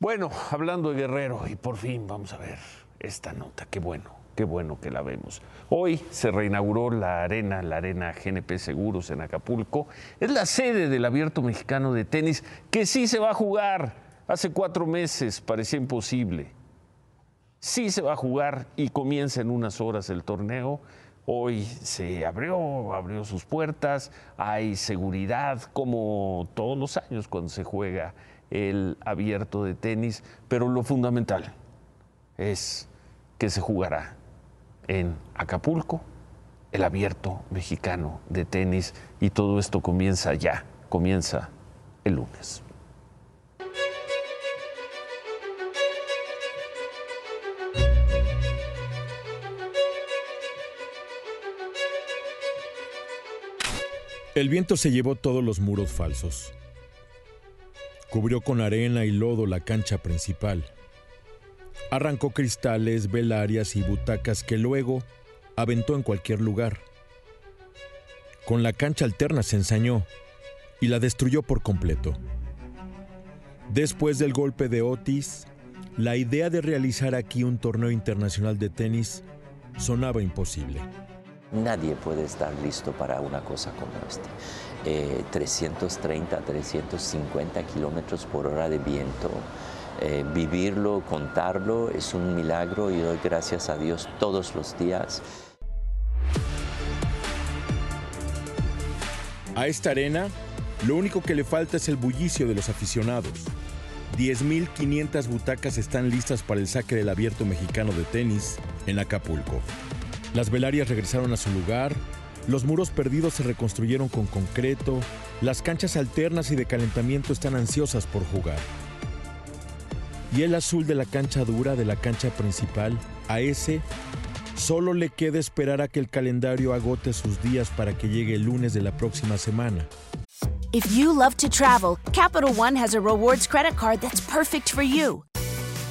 Bueno, hablando de Guerrero, y por fin vamos a ver esta nota, qué bueno, qué bueno que la vemos. Hoy se reinauguró la arena, la arena GNP Seguros en Acapulco. Es la sede del Abierto Mexicano de Tenis, que sí se va a jugar. Hace cuatro meses parecía imposible. Sí se va a jugar y comienza en unas horas el torneo. Hoy se abrió, abrió sus puertas, hay seguridad como todos los años cuando se juega el abierto de tenis, pero lo fundamental es que se jugará en Acapulco, el abierto mexicano de tenis, y todo esto comienza ya, comienza el lunes. El viento se llevó todos los muros falsos. Cubrió con arena y lodo la cancha principal. Arrancó cristales, velarias y butacas que luego aventó en cualquier lugar. Con la cancha alterna se ensañó y la destruyó por completo. Después del golpe de Otis, la idea de realizar aquí un torneo internacional de tenis sonaba imposible. Nadie puede estar listo para una cosa como esta. 330, 350 kilómetros por hora de viento. Eh, vivirlo, contarlo, es un milagro y doy gracias a Dios todos los días. A esta arena, lo único que le falta es el bullicio de los aficionados. 10.500 butacas están listas para el saque del abierto mexicano de tenis en Acapulco. Las velarias regresaron a su lugar, los muros perdidos se reconstruyeron con concreto, las canchas alternas y de calentamiento están ansiosas por jugar. Y el azul de la cancha dura de la cancha principal, a ese, solo le queda esperar a que el calendario agote sus días para que llegue el lunes de la próxima semana. If you love to travel, Capital One has a rewards credit card that's perfect for you.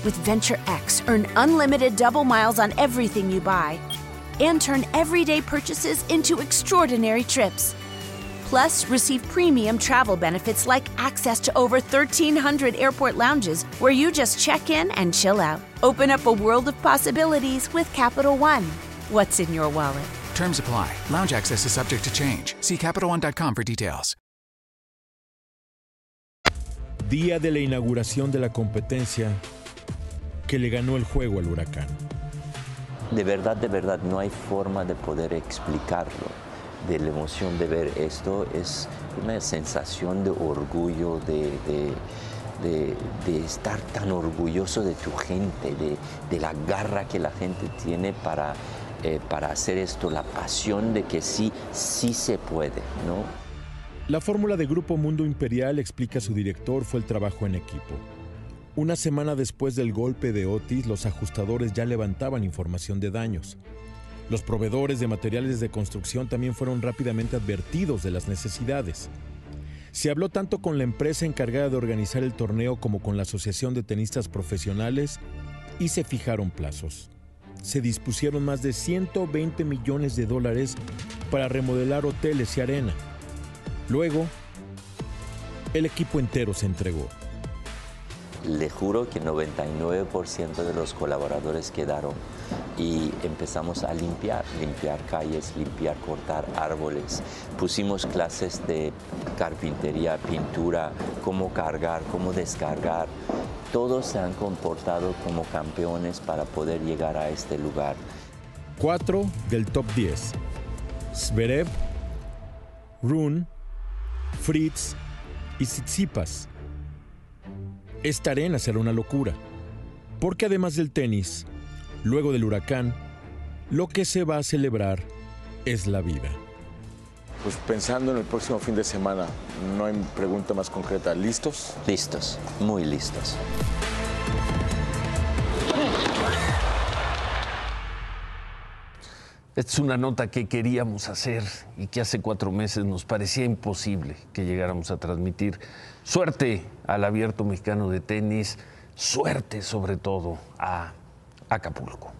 With Venture X, earn unlimited double miles on everything you buy and turn everyday purchases into extraordinary trips. Plus, receive premium travel benefits like access to over 1,300 airport lounges where you just check in and chill out. Open up a world of possibilities with Capital One. What's in your wallet? Terms apply. Lounge access is subject to change. See CapitalOne.com for details. Día de la inauguración de la competencia que le ganó el juego al huracán. De verdad, de verdad, no hay forma de poder explicarlo. De la emoción de ver esto es una sensación de orgullo, de, de, de, estar tan orgulloso de tu gente, de, la garra que la gente tiene para, eh, para hacer esto, la pasión de que sí, sí se puede, ¿no? La fórmula de Grupo Mundo Imperial, explica su director, fue el trabajo en equipo. Una semana después del golpe de Otis, los ajustadores ya levantaban información de daños. Los proveedores de materiales de construcción también fueron rápidamente advertidos de las necesidades. Se habló tanto con la empresa encargada de organizar el torneo como con la Asociación de Tenistas Profesionales y se fijaron plazos. Se dispusieron más de 120 millones de dólares para remodelar hoteles y arena. Luego, el equipo entero se entregó. Le juro que 99% de los colaboradores quedaron y empezamos a limpiar, limpiar calles, limpiar, cortar árboles. Pusimos clases de carpintería, pintura, cómo cargar, cómo descargar. Todos se han comportado como campeones para poder llegar a este lugar. Cuatro del top 10. Zverev, Rune, Fritz y Tsitsipas. Esta arena será una locura, porque además del tenis, luego del huracán, lo que se va a celebrar es la vida. Pues pensando en el próximo fin de semana, no hay pregunta más concreta. ¿Listos? Listos, muy listos. Esta es una nota que queríamos hacer y que hace cuatro meses nos parecía imposible que llegáramos a transmitir. Suerte al abierto mexicano de tenis, suerte sobre todo a Acapulco.